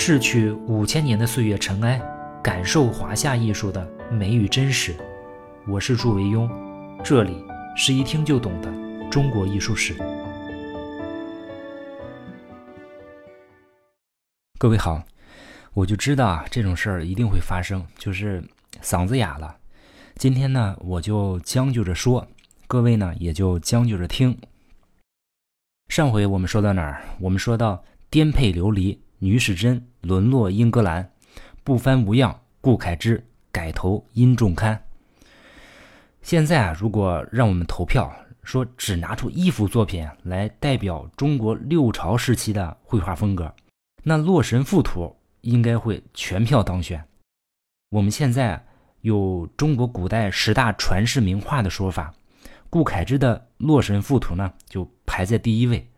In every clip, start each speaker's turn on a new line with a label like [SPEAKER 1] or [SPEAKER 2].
[SPEAKER 1] 逝去五千年的岁月尘埃，感受华夏艺术的美与真实。我是祝维庸，这里是一听就懂的中国艺术史。各位好，我就知道啊，这种事儿一定会发生，就是嗓子哑了。今天呢，我就将就着说，各位呢也就将就着听。上回我们说到哪儿？我们说到颠沛流离，女史箴沦落英格兰，不翻无恙，顾恺之改投殷仲堪。现在啊，如果让我们投票，说只拿出一幅作品来代表中国六朝时期的绘画风格，那《洛神赋图》应该会全票当选。我们现在有中国古代十大传世名画的说法。顾恺之的《洛神赋图》呢，就排在第一位，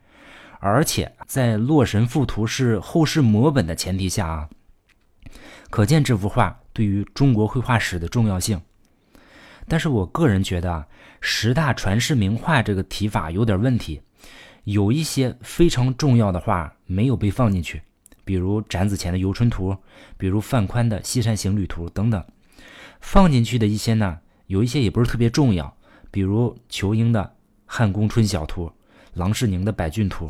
[SPEAKER 1] 而且在《洛神赋图》是后世摹本的前提下啊，可见这幅画对于中国绘画史的重要性。但是我个人觉得啊，十大传世名画这个提法有点问题，有一些非常重要的画没有被放进去，比如展子虔的《游春图》，比如范宽的《西山行旅图》等等。放进去的一些呢，有一些也不是特别重要。比如仇英的《汉宫春晓图》，郎世宁的《百骏图》，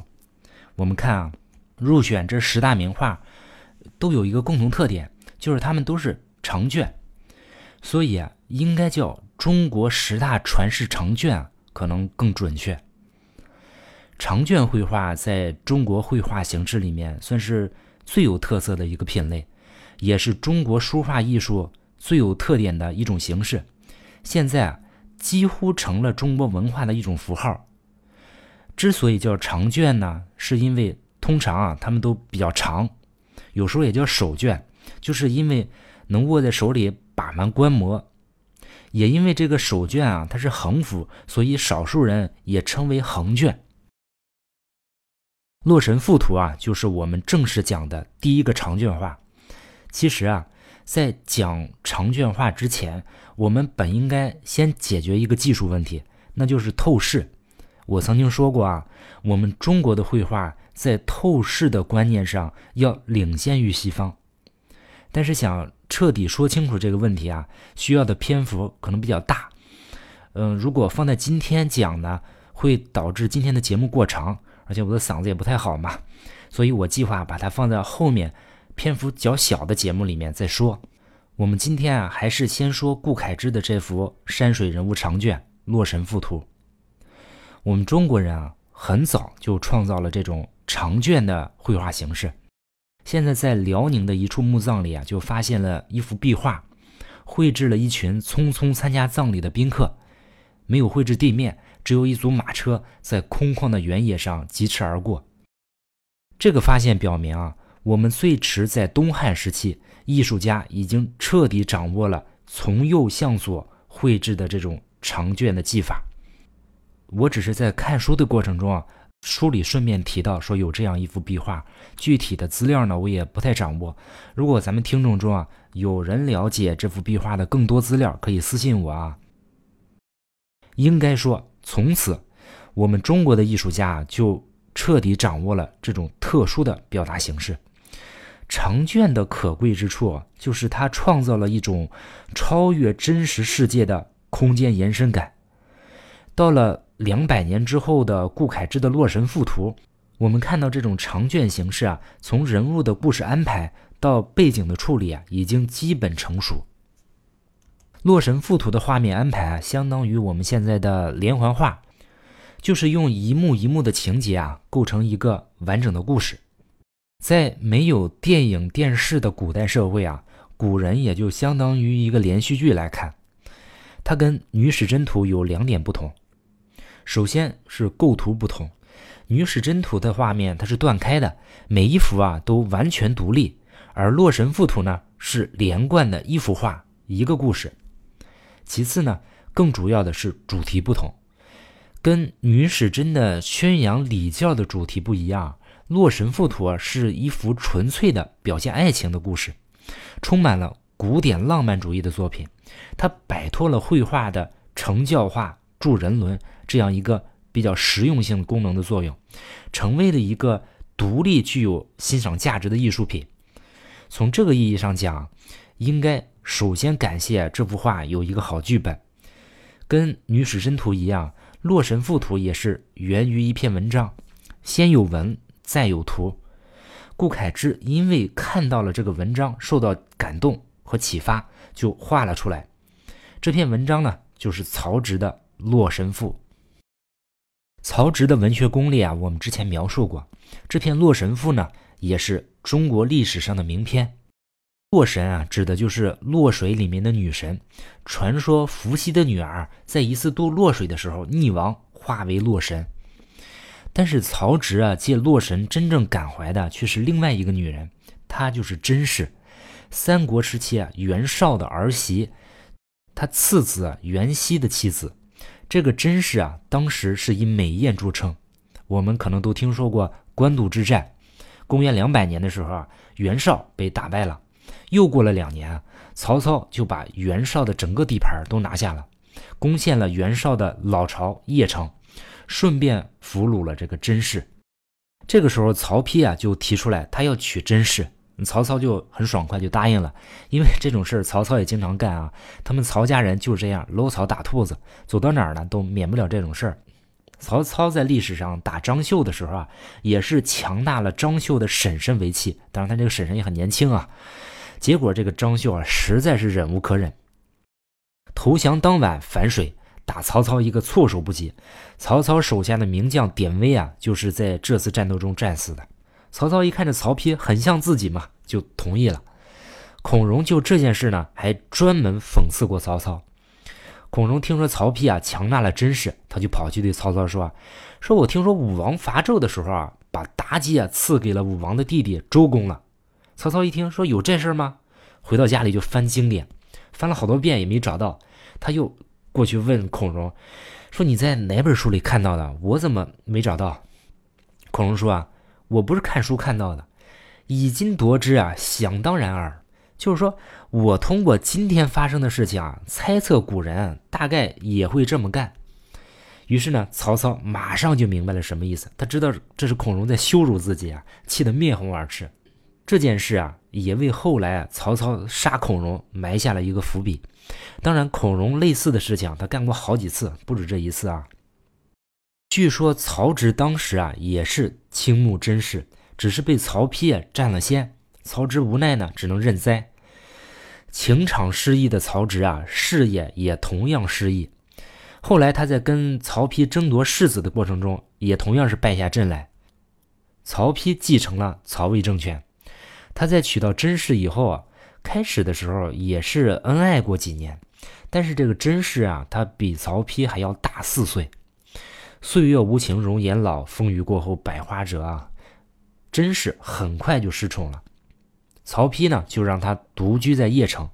[SPEAKER 1] 我们看啊，入选这十大名画，都有一个共同特点，就是他们都是长卷，所以啊，应该叫中国十大传世长卷，可能更准确。长卷绘画在中国绘画形式里面算是最有特色的一个品类，也是中国书画艺术最有特点的一种形式。现在啊。几乎成了中国文化的一种符号。之所以叫长卷呢，是因为通常啊，它们都比较长，有时候也叫手卷，就是因为能握在手里把玩观摩。也因为这个手卷啊，它是横幅，所以少数人也称为横卷。《洛神赋图》啊，就是我们正式讲的第一个长卷画。其实啊。在讲长卷画之前，我们本应该先解决一个技术问题，那就是透视。我曾经说过啊，我们中国的绘画在透视的观念上要领先于西方。但是想彻底说清楚这个问题啊，需要的篇幅可能比较大。嗯，如果放在今天讲呢，会导致今天的节目过长，而且我的嗓子也不太好嘛，所以我计划把它放在后面。篇幅较小的节目里面再说。我们今天啊，还是先说顾恺之的这幅山水人物长卷《洛神赋图》。我们中国人啊，很早就创造了这种长卷的绘画形式。现在在辽宁的一处墓葬里啊，就发现了一幅壁画，绘制了一群匆匆参加葬礼的宾客，没有绘制地面，只有一组马车在空旷的原野上疾驰而过。这个发现表明啊。我们最迟在东汉时期，艺术家已经彻底掌握了从右向左绘制的这种长卷的技法。我只是在看书的过程中啊，书里顺便提到说有这样一幅壁画，具体的资料呢我也不太掌握。如果咱们听众中啊有人了解这幅壁画的更多资料，可以私信我啊。应该说，从此我们中国的艺术家就彻底掌握了这种特殊的表达形式。长卷的可贵之处，就是它创造了一种超越真实世界的空间延伸感。到了两百年之后的顾恺之的《洛神赋图》，我们看到这种长卷形式啊，从人物的故事安排到背景的处理啊，已经基本成熟。《洛神赋图》的画面安排啊，相当于我们现在的连环画，就是用一幕一幕的情节啊，构成一个完整的故事。在没有电影电视的古代社会啊，古人也就相当于一个连续剧来看。它跟《女史箴图》有两点不同，首先是构图不同，《女史箴图》的画面它是断开的，每一幅啊都完全独立，而《洛神赋图》呢是连贯的一幅画一个故事。其次呢，更主要的是主题不同，跟《女史箴》的宣扬礼教的主题不一样。《洛神赋图》啊，是一幅纯粹的表现爱情的故事，充满了古典浪漫主义的作品。它摆脱了绘画的成教化、助人伦这样一个比较实用性功能的作用，成为了一个独立具有欣赏价值的艺术品。从这个意义上讲，应该首先感谢这幅画有一个好剧本。跟《女史箴图》一样，《洛神赋图》也是源于一篇文章，先有文，再有图。顾恺之因为看到了这个文章，受到感动和启发，就画了出来。这篇文章呢，就是曹植的《洛神赋》。曹植的文学功力啊，我们之前描述过。这篇《洛神赋》呢，也是中国历史上的名篇。洛神啊，指的就是洛水里面的女神。传说伏羲的女儿在一次渡洛水的时候溺亡，化为洛神。但是曹植啊，借洛神真正感怀的却是另外一个女人，她就是甄氏，三国时期啊袁绍的儿媳，他次子袁熙的妻子。这个甄氏啊，当时是以美艳著称。我们可能都听说过官渡之战，公元两百年的时候啊，袁绍被打败了。又过了两年，曹操就把袁绍的整个地盘都拿下了，攻陷了袁绍的老巢邺城，顺便俘虏了这个甄氏。这个时候，曹丕啊就提出来他要娶甄氏，曹操就很爽快就答应了，因为这种事曹操也经常干啊。他们曹家人就是这样搂草打兔子，走到哪儿呢都免不了这种事儿。曹操在历史上打张绣的时候啊，也是强大了张绣的婶婶为妻，当然他这个婶婶也很年轻啊。结果这个张绣啊，实在是忍无可忍。投降当晚反水，打曹操一个措手不及。曹操手下的名将典韦啊，就是在这次战斗中战死的。曹操一看这曹丕很像自己嘛，就同意了。孔融就这件事呢，还专门讽刺过曹操。孔融听说曹丕啊强纳了甄氏，他就跑去对曹操说：“说我听说武王伐纣的时候啊，把妲己啊赐给了武王的弟弟周公了。”曹操一听说有这事吗？回到家里就翻经典，翻了好多遍也没找到。他又过去问孔融，说你在哪本书里看到的？我怎么没找到？孔融说啊，我不是看书看到的，以今夺之啊，想当然耳。就是说我通过今天发生的事情啊，猜测古人大概也会这么干。于是呢，曹操马上就明白了什么意思，他知道这是孔融在羞辱自己啊，气得面红耳赤。这件事啊，也为后来啊曹操杀孔融埋下了一个伏笔。当然，孔融类似的事情他干过好几次，不止这一次啊。据说曹植当时啊也是倾慕甄氏，只是被曹丕啊占了先，曹植无奈呢，只能认栽。情场失意的曹植啊，事业也同样失意。后来他在跟曹丕争夺世子的过程中，也同样是败下阵来。曹丕继承了曹魏政权。他在娶到甄氏以后啊，开始的时候也是恩爱过几年，但是这个甄氏啊，她比曹丕还要大四岁。岁月无情，容颜老，风雨过后百花折啊。甄氏很快就失宠了，曹丕呢就让他独居在邺城。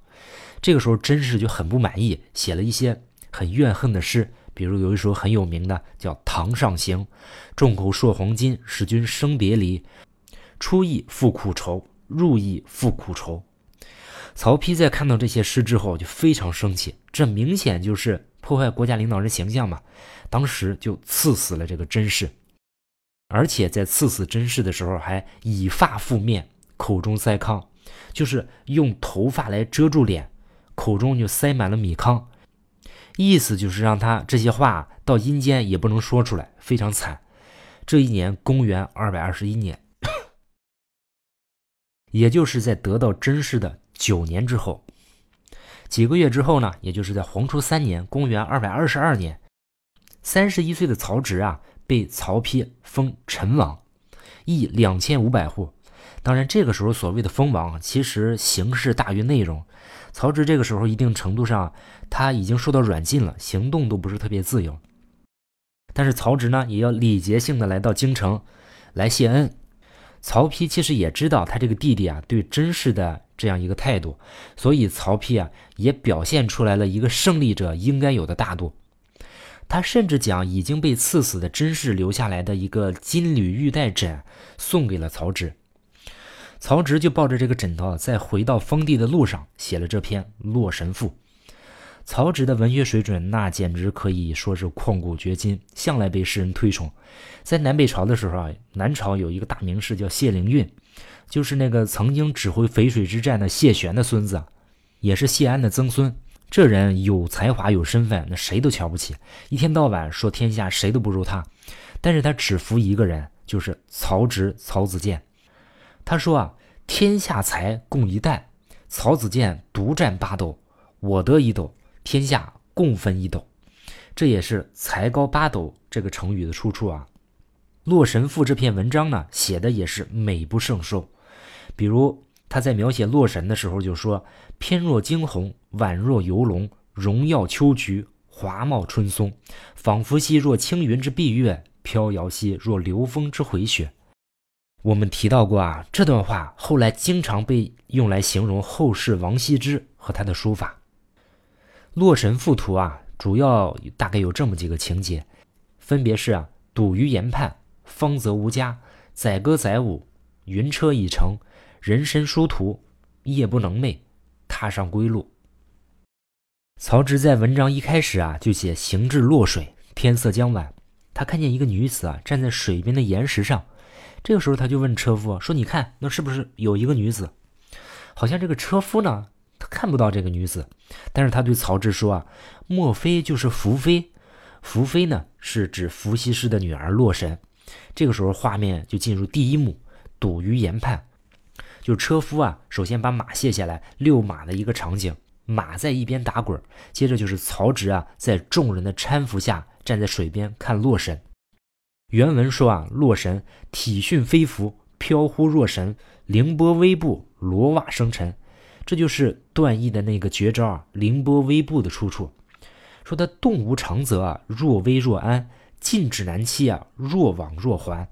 [SPEAKER 1] 这个时候甄氏就很不满意，写了一些很怨恨的诗，比如有一首很有名的叫《堂上行》：“众口铄黄金，使君生别离。出邑复苦愁。”入邑复苦愁。曹丕在看到这些诗之后就非常生气，这明显就是破坏国家领导人形象嘛。当时就赐死了这个甄氏，而且在赐死甄氏的时候还以发覆面，口中塞糠，就是用头发来遮住脸，口中就塞满了米糠，意思就是让他这些话到阴间也不能说出来，非常惨。这一年，公元二百二十一年。也就是在得到甄氏的九年之后，几个月之后呢，也就是在黄初三年（公元二百二十二年），三十一岁的曹植啊，被曹丕封陈王，邑两千五百户。当然，这个时候所谓的封王，其实形式大于内容。曹植这个时候一定程度上，他已经受到软禁了，行动都不是特别自由。但是曹植呢，也要礼节性的来到京城来谢恩。曹丕其实也知道他这个弟弟啊对甄氏的这样一个态度，所以曹丕啊也表现出来了一个胜利者应该有的大度。他甚至将已经被赐死的甄氏留下来的一个金缕玉带枕送给了曹植。曹植就抱着这个枕头，在回到封地的路上写了这篇《洛神赋》。曹植的文学水准，那简直可以说是旷古绝今，向来被世人推崇。在南北朝的时候啊，南朝有一个大名士叫谢灵运，就是那个曾经指挥淝水之战的谢玄的孙子，也是谢安的曾孙。这人有才华有身份，那谁都瞧不起，一天到晚说天下谁都不如他。但是他只服一个人，就是曹植曹子建。他说啊，天下才共一担，曹子建独占八斗，我得一斗，天下共分一斗。这也是才高八斗这个成语的出处啊。《洛神赋》这篇文章呢，写的也是美不胜收。比如他在描写洛神的时候就说：“翩若惊鸿，宛若游龙，荣耀秋菊，华茂春松，仿佛兮若青云之蔽月，飘摇兮若流风之回雪。”我们提到过啊，这段话后来经常被用来形容后世王羲之和他的书法。《洛神赋》图啊，主要大概有这么几个情节，分别是啊，赌于岩畔。方泽无家，载歌载舞，云车已成，人身殊途，夜不能寐，踏上归路。曹植在文章一开始啊，就写行至洛水，天色将晚，他看见一个女子啊，站在水边的岩石上。这个时候，他就问车夫说：“你看，那是不是有一个女子？”好像这个车夫呢，他看不到这个女子，但是他对曹植说：“啊，莫非就是福妃？福妃呢，是指伏羲氏的女儿洛神。”这个时候，画面就进入第一幕，堵于岩畔，就车夫啊，首先把马卸下来遛马的一个场景，马在一边打滚，接着就是曹植啊，在众人的搀扶下站在水边看洛神。原文说啊，洛神体迅飞浮，飘忽若神，凌波微步，罗袜生尘，这就是段誉的那个绝招啊，凌波微步的出处。说他动无常则啊，若危若安。进止难期啊，若往若还。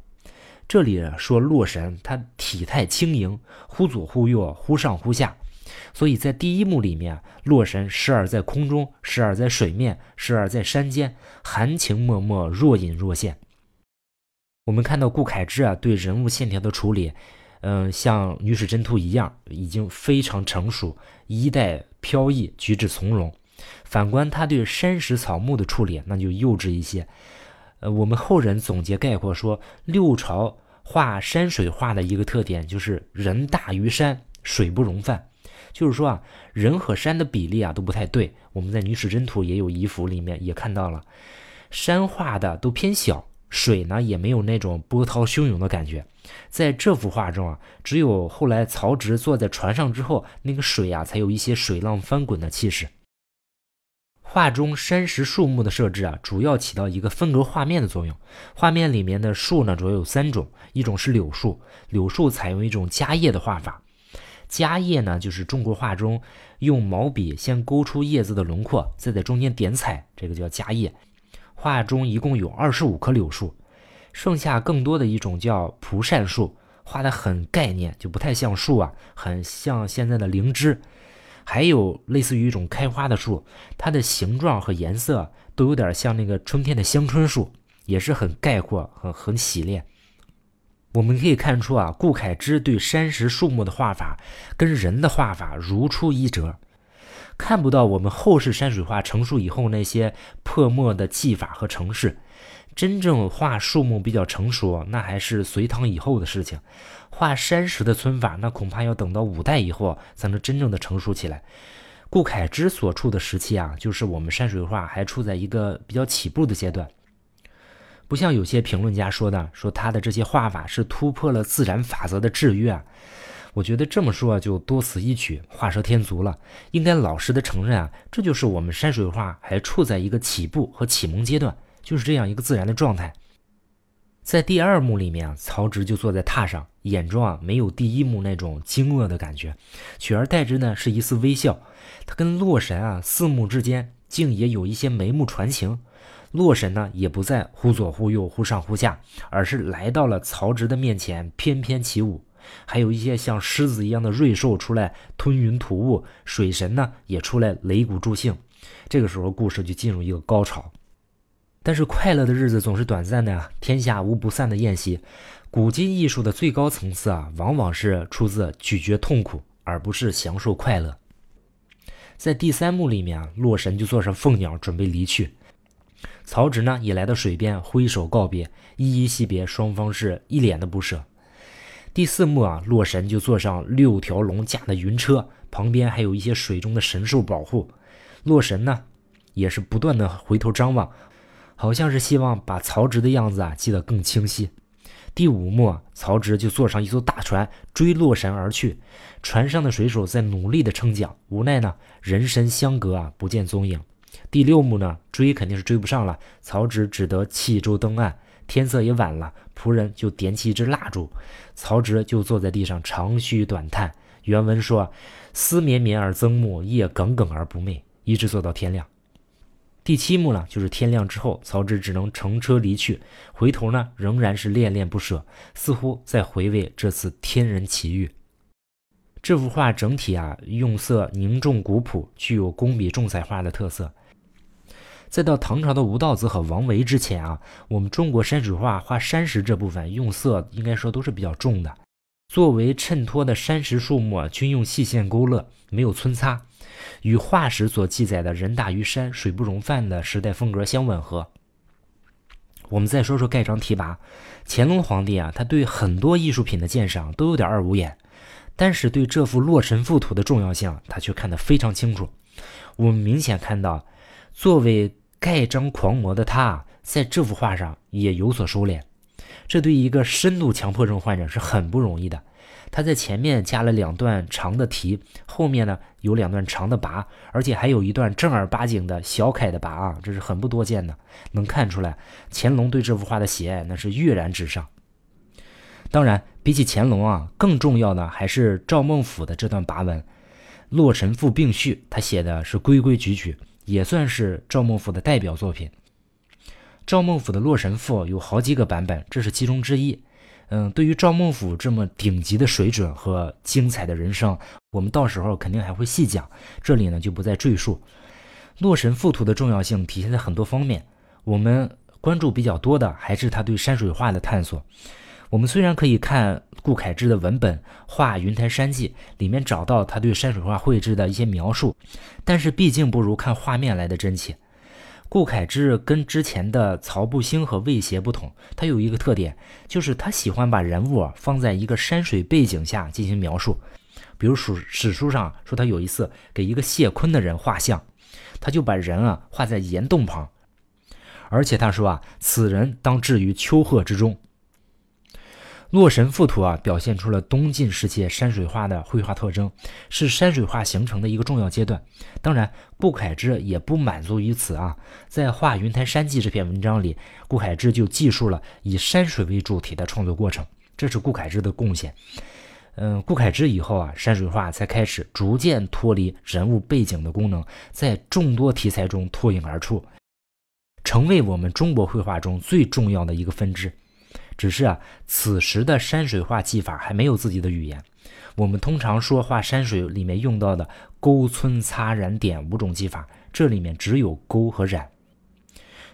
[SPEAKER 1] 这里说洛神，他体态轻盈，忽左忽右，忽上忽下。所以在第一幕里面，洛神时而在空中，时而在水面，时而在山间，含情脉脉，若隐若现。我们看到顾恺之啊，对人物线条的处理，嗯，像女史箴图一样，已经非常成熟，衣带飘逸，举止从容。反观他对山石草木的处理，那就幼稚一些。呃，我们后人总结概括说，六朝画山水画的一个特点就是人大于山，水不容泛。就是说啊，人和山的比例啊都不太对。我们在《女史箴图》也有遗幅里面也看到了，山画的都偏小，水呢也没有那种波涛汹涌的感觉。在这幅画中啊，只有后来曹植坐在船上之后，那个水啊才有一些水浪翻滚的气势。画中山石树木的设置啊，主要起到一个分隔画面的作用。画面里面的树呢，主要有三种，一种是柳树，柳树采用一种夹叶的画法。夹叶呢，就是中国画中用毛笔先勾出叶子的轮廓，再在中间点彩，这个叫夹叶。画中一共有二十五棵柳树，剩下更多的一种叫蒲扇树，画的很概念，就不太像树啊，很像现在的灵芝。还有类似于一种开花的树，它的形状和颜色都有点像那个春天的香椿树，也是很概括、很很洗练。我们可以看出啊，顾恺之对山石树木的画法跟人的画法如出一辙，看不到我们后世山水画成熟以后那些破墨的技法和程式。真正画树木比较成熟，那还是隋唐以后的事情。画山石的皴法，那恐怕要等到五代以后才能真正的成熟起来。顾恺之所处的时期啊，就是我们山水画还处在一个比较起步的阶段。不像有些评论家说的，说他的这些画法是突破了自然法则的制约啊。我觉得这么说啊就多此一举，画蛇添足了。应该老实的承认啊，这就是我们山水画还处在一个起步和启蒙阶段。就是这样一个自然的状态，在第二幕里面啊，曹植就坐在榻上，眼中啊没有第一幕那种惊愕的感觉，取而代之呢是一丝微笑。他跟洛神啊四目之间竟也有一些眉目传情，洛神呢也不再忽左忽右、忽上忽下，而是来到了曹植的面前翩翩起舞，还有一些像狮子一样的瑞兽出来吞云吐雾，水神呢也出来擂鼓助兴。这个时候故事就进入一个高潮。但是快乐的日子总是短暂的呀，天下无不散的宴席。古今艺术的最高层次啊，往往是出自咀嚼痛苦，而不是享受快乐。在第三幕里面啊，洛神就坐上凤鸟准备离去，曹植呢也来到水边挥手告别，依依惜别，双方是一脸的不舍。第四幕啊，洛神就坐上六条龙驾的云车，旁边还有一些水中的神兽保护。洛神呢，也是不断的回头张望，好像是希望把曹植的样子啊记得更清晰。第五幕，曹植就坐上一艘大船追洛神而去，船上的水手在努力的撑桨，无奈呢人神相隔啊，不见踪影。第六幕呢，追肯定是追不上了，曹植只得弃舟登岸。天色也晚了，仆人就点起一支蜡烛，曹植就坐在地上长吁短叹。原文说：“思绵绵而增暮，夜耿耿而不寐，一直坐到天亮。”第七幕呢，就是天亮之后，曹植只能乘车离去，回头呢仍然是恋恋不舍，似乎在回味这次天人奇遇。这幅画整体啊用色凝重古朴，具有工笔重彩画的特色。再到唐朝的吴道子和王维之前啊，我们中国山水画画山石这部分用色应该说都是比较重的。作为衬托的山石树木均用细线勾勒，没有皴擦，与画史所记载的“人大于山，水不容泛”的时代风格相吻合。我们再说说盖章提拔，乾隆皇帝啊，他对很多艺术品的鉴赏都有点二五眼，但是对这幅《洛神赋图》的重要性，他却看得非常清楚。我们明显看到，作为盖章狂魔的他，在这幅画上也有所收敛，这对一个深度强迫症患者是很不容易的。他在前面加了两段长的题，后面呢有两段长的跋，而且还有一段正儿八经的小楷的跋啊，这是很不多见的。能看出来，乾隆对这幅画的喜爱那是跃然纸上。当然，比起乾隆啊，更重要的还是赵孟俯的这段跋文，《洛神赋并序》，他写的是规规矩矩。也算是赵孟俯的代表作品。赵孟俯的《洛神赋》有好几个版本，这是其中之一。嗯，对于赵孟俯这么顶级的水准和精彩的人生，我们到时候肯定还会细讲，这里呢就不再赘述。《洛神赋图》的重要性体现在很多方面，我们关注比较多的还是他对山水画的探索。我们虽然可以看顾恺之的文本《画云台山记》，里面找到他对山水画绘制的一些描述，但是毕竟不如看画面来的真切。顾恺之跟之前的曹不兴和魏协不同，他有一个特点，就是他喜欢把人物放在一个山水背景下进行描述。比如史史书上说，他有一次给一个谢坤的人画像，他就把人啊画在岩洞旁，而且他说啊，此人当置于丘壑之中。《洛神赋图》啊，表现出了东晋时期山水画的绘画特征，是山水画形成的一个重要阶段。当然，顾恺之也不满足于此啊，在《画云台山记》这篇文章里，顾恺之就记述了以山水为主题的创作过程，这是顾恺之的贡献。嗯，顾恺之以后啊，山水画才开始逐渐脱离人物背景的功能，在众多题材中脱颖而出，成为我们中国绘画中最重要的一个分支。只是啊，此时的山水画技法还没有自己的语言。我们通常说画山水里面用到的勾、皴、擦、染、点五种技法，这里面只有勾和染。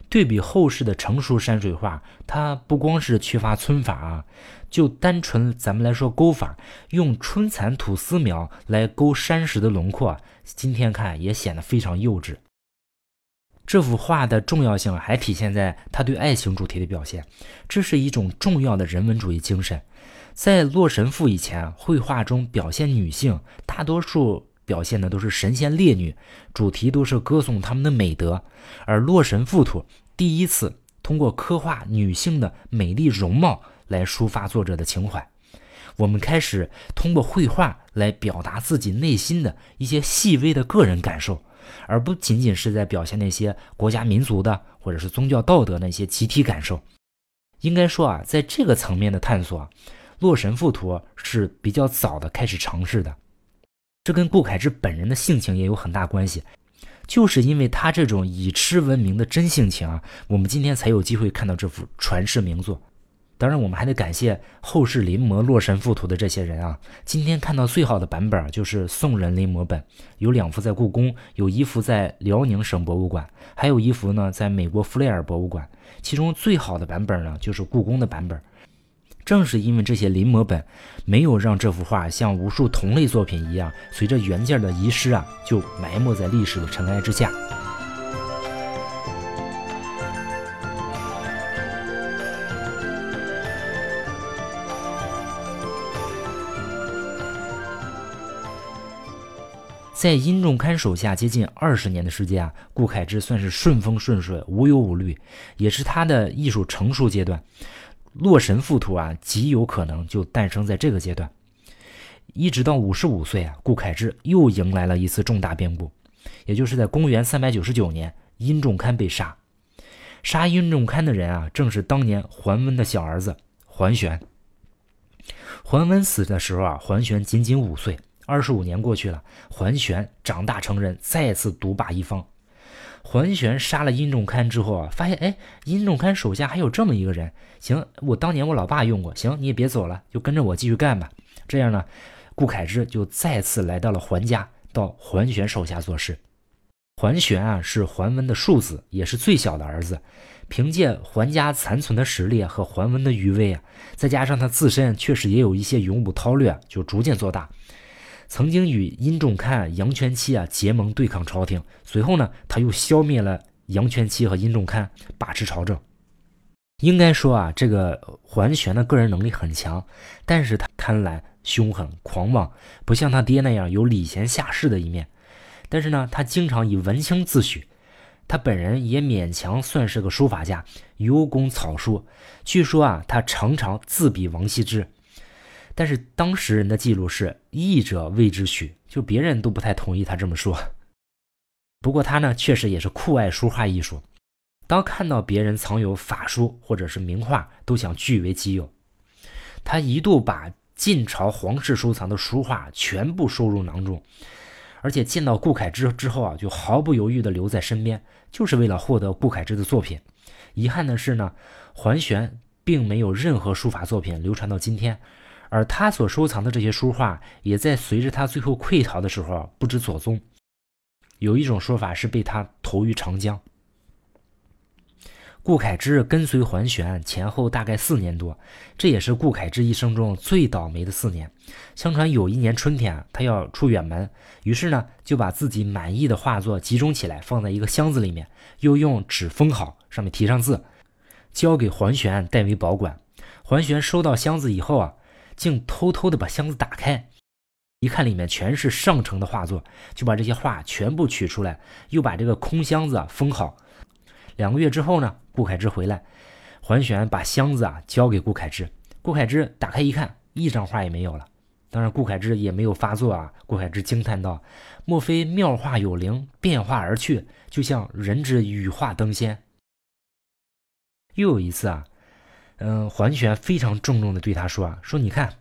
[SPEAKER 1] 对比后世的成熟山水画，它不光是缺乏皴法啊，就单纯咱们来说勾法，用春蚕吐丝描来勾山石的轮廓，今天看也显得非常幼稚。这幅画的重要性还体现在他对爱情主题的表现，这是一种重要的人文主义精神。在《洛神赋》以前，绘画中表现女性，大多数表现的都是神仙烈女，主题都是歌颂她们的美德。而《洛神赋图》第一次通过刻画女性的美丽容貌来抒发作者的情怀，我们开始通过绘画来表达自己内心的一些细微的个人感受。而不仅仅是在表现那些国家民族的或者是宗教道德那些集体感受。应该说啊，在这个层面的探索，《洛神赋图》是比较早的开始尝试的。这跟顾恺之本人的性情也有很大关系，就是因为他这种以痴闻名的真性情啊，我们今天才有机会看到这幅传世名作。当然，我们还得感谢后世临摹《洛神赋图》的这些人啊。今天看到最好的版本就是宋人临摹本，有两幅在故宫，有一幅在辽宁省博物馆，还有一幅呢在美国弗雷尔博物馆。其中最好的版本呢就是故宫的版本。正是因为这些临摹本没有让这幅画像无数同类作品一样，随着原件的遗失啊，就埋没在历史的尘埃之下。在殷仲堪手下接近二十年的时间啊，顾恺之算是顺风顺水，无忧无虑，也是他的艺术成熟阶段。洛神赋图啊，极有可能就诞生在这个阶段。一直到五十五岁啊，顾恺之又迎来了一次重大变故，也就是在公元三百九十九年，殷仲堪被杀。杀殷仲堪的人啊，正是当年桓温的小儿子桓玄。桓温死的时候啊，桓玄仅仅五岁。二十五年过去了，桓玄长大成人，再次独霸一方。桓玄杀了殷仲堪之后啊，发现哎，殷仲堪手下还有这么一个人，行，我当年我老爸用过，行，你也别走了，就跟着我继续干吧。这样呢，顾恺之就再次来到了桓家，到桓玄手下做事。桓玄啊，是桓温的庶子，也是最小的儿子。凭借桓家残存的实力和桓温的余威啊，再加上他自身确实也有一些勇武韬略，就逐渐做大。曾经与殷仲堪、杨全期啊结盟对抗朝廷，随后呢，他又消灭了杨全期和殷仲堪，把持朝政。应该说啊，这个桓玄的个人能力很强，但是他贪婪、凶狠、狂妄，不像他爹那样有礼贤下士的一面。但是呢，他经常以文青自诩。他本人也勉强算是个书法家，尤工草书。据说啊，他常常自比王羲之。但是当时人的记录是“译者谓之许”，就别人都不太同意他这么说。不过他呢，确实也是酷爱书画艺术。当看到别人藏有法书或者是名画，都想据为己有。他一度把晋朝皇室收藏的书画全部收入囊中。而且见到顾恺之之后啊，就毫不犹豫地留在身边，就是为了获得顾恺之的作品。遗憾的是呢，桓玄并没有任何书法作品流传到今天，而他所收藏的这些书画，也在随着他最后溃逃的时候不知所踪。有一种说法是被他投于长江。顾恺之跟随桓玄前后大概四年多，这也是顾恺之一生中最倒霉的四年。相传有一年春天，他要出远门，于是呢就把自己满意的画作集中起来，放在一个箱子里面，又用纸封好，上面题上字，交给桓玄代为保管。桓玄收到箱子以后啊，竟偷偷的把箱子打开，一看里面全是上乘的画作，就把这些画全部取出来，又把这个空箱子封好。两个月之后呢，顾恺之回来，桓玄把箱子啊交给顾恺之。顾恺之打开一看，一张画也没有了。当然，顾恺之也没有发作啊。顾恺之惊叹道：“莫非妙画有灵，变化而去，就像人之羽化登仙？”又有一次啊，嗯，桓玄非常郑重地对他说：“啊，说你看，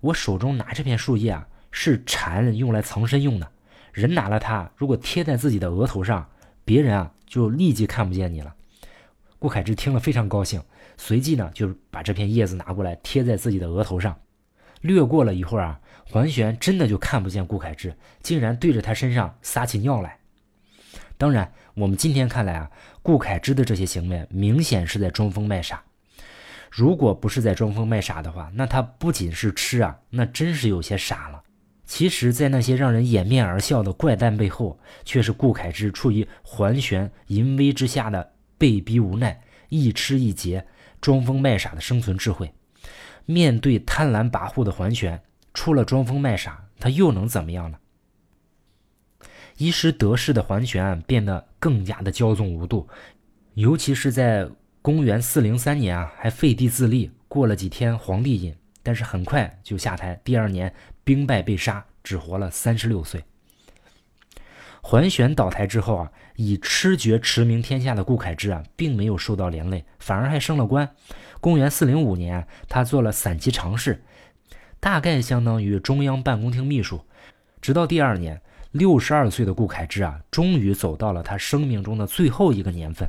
[SPEAKER 1] 我手中拿这片树叶啊，是蝉用来藏身用的。人拿了它，如果贴在自己的额头上，别人啊。”就立即看不见你了。顾恺之听了非常高兴，随即呢就把这片叶子拿过来贴在自己的额头上。略过了一会儿啊，桓玄真的就看不见顾恺之，竟然对着他身上撒起尿来。当然，我们今天看来啊，顾恺之的这些行为明显是在装疯卖傻。如果不是在装疯卖傻的话，那他不仅是痴啊，那真是有些傻了。其实，在那些让人掩面而笑的怪诞背后，却是顾恺之处于桓玄淫威之下的被逼无奈、一痴一劫、装疯卖傻的生存智慧。面对贪婪跋扈的桓玄，除了装疯卖傻，他又能怎么样呢？一时得势的桓玄变得更加的骄纵无度，尤其是在公元四零三年啊，还废帝自立，过了几天皇帝瘾。但是很快就下台，第二年兵败被杀，只活了三十六岁。桓玄倒台之后啊，以痴绝驰名天下的顾恺之啊，并没有受到连累，反而还升了官。公元四零五年，他做了散骑常侍，大概相当于中央办公厅秘书。直到第二年，六十二岁的顾恺之啊，终于走到了他生命中的最后一个年份。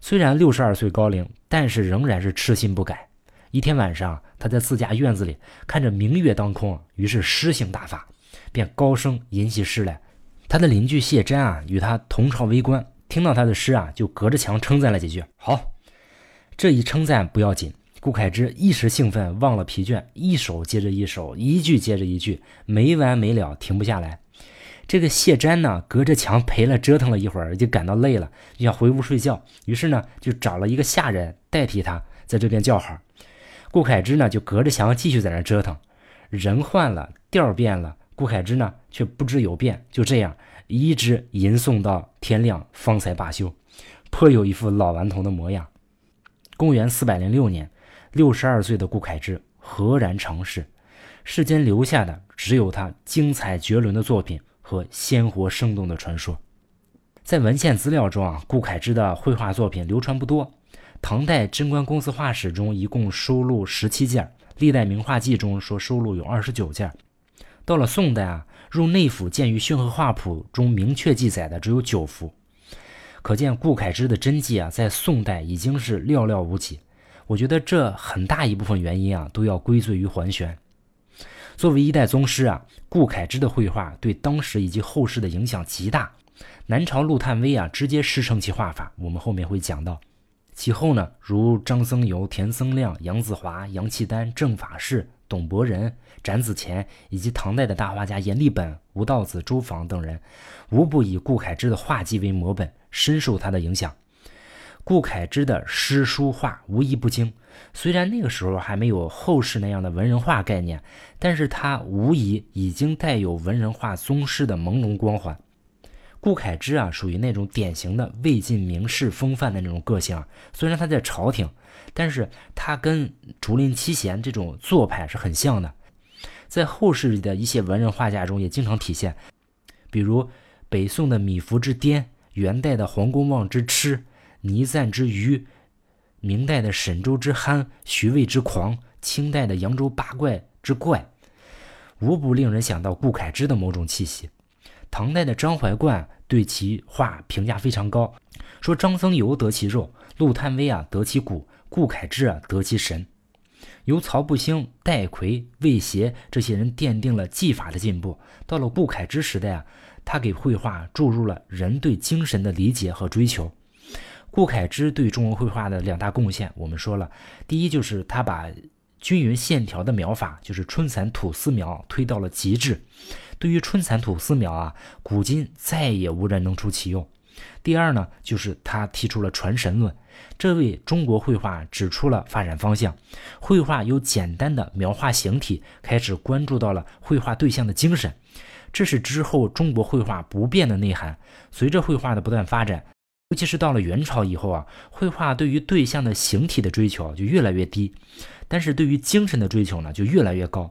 [SPEAKER 1] 虽然六十二岁高龄，但是仍然是痴心不改。一天晚上，他在自家院子里看着明月当空，于是诗兴大发，便高声吟起诗来。他的邻居谢瞻啊，与他同朝为官，听到他的诗啊，就隔着墙称赞了几句。好，这一称赞不要紧，顾恺之一时兴奋，忘了疲倦，一首接着一首，一句接着一句，没完没了，停不下来。这个谢瞻呢，隔着墙陪了折腾了一会儿，就感到累了，就想回屋睡觉，于是呢，就找了一个下人代替他在这边叫好。顾恺之呢，就隔着墙继续在那折腾，人换了，调变了，顾恺之呢却不知有变，就这样一直吟诵到天亮，方才罢休，颇有一副老顽童的模样。公元四百零六年，六十二岁的顾恺之赫然成事，世间留下的只有他精彩绝伦的作品和鲜活生动的传说。在文献资料中啊，顾恺之的绘画作品流传不多。唐代贞观公司画史中一共收录十七件，历代名画记中说收录有二十九件。到了宋代啊，入内府鉴于宣和画谱中明确记载的只有九幅，可见顾恺之的真迹啊，在宋代已经是寥寥无几。我觉得这很大一部分原因啊，都要归罪于桓玄。作为一代宗师啊，顾恺之的绘画对当时以及后世的影响极大。南朝陆探微啊，直接师承其画法，我们后面会讲到。其后呢，如张僧繇、田僧亮、杨子华、杨契丹、郑法士、董伯仁、展子虔，以及唐代的大画家阎立本、吴道子、周昉等人，无不以顾恺之的画技为模本，深受他的影响。顾恺之的诗书画无一不精，虽然那个时候还没有后世那样的文人画概念，但是他无疑已经带有文人画宗师的朦胧光环。顾恺之啊，属于那种典型的魏晋名士风范的那种个性。虽然他在朝廷，但是他跟竹林七贤这种做派是很像的，在后世的一些文人画家中也经常体现。比如北宋的米芾之颠，元代的黄公望之痴，倪瓒之愚，明代的沈周之憨，徐渭之狂，清代的扬州八怪之怪，无不令人想到顾恺之的某种气息。唐代的张怀灌对其画评价非常高，说张僧繇得其肉，陆探微啊得其骨，顾恺之啊得其神。由曹不兴、戴逵、魏协这些人奠定了技法的进步，到了顾恺之时代啊，他给绘画注入了人对精神的理解和追求。顾恺之对中国绘画的两大贡献，我们说了，第一就是他把均匀线条的描法，就是春蚕吐丝描推到了极致。对于春蚕吐丝描啊，古今再也无人能出其右。第二呢，就是他提出了传神论，这为中国绘画指出了发展方向。绘画由简单的描画形体，开始关注到了绘画对象的精神，这是之后中国绘画不变的内涵。随着绘画的不断发展，尤其是到了元朝以后啊，绘画对于对象的形体的追求就越来越低，但是对于精神的追求呢，就越来越高。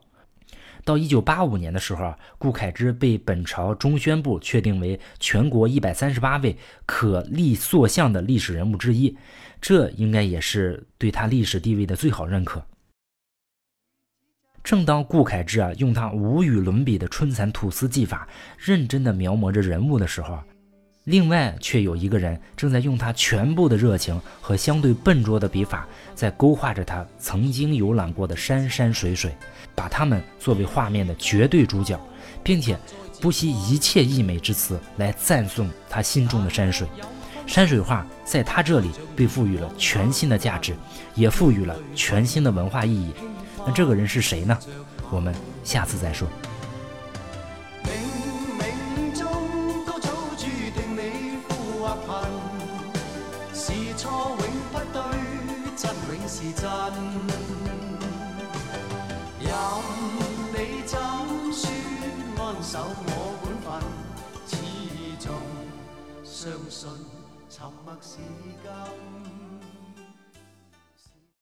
[SPEAKER 1] 到一九八五年的时候啊，顾恺之被本朝中宣部确定为全国一百三十八位可立塑像的历史人物之一，这应该也是对他历史地位的最好认可。正当顾恺之啊用他无与伦比的春蚕吐丝技法，认真的描摹着人物的时候。另外，却有一个人正在用他全部的热情和相对笨拙的笔法，在勾画着他曾经游览过的山山水水，把他们作为画面的绝对主角，并且不惜一切溢美之词来赞颂他心中的山水。山水画在他这里被赋予了全新的价值，也赋予了全新的文化意义。那这个人是谁呢？我们下次再说。沉默是金。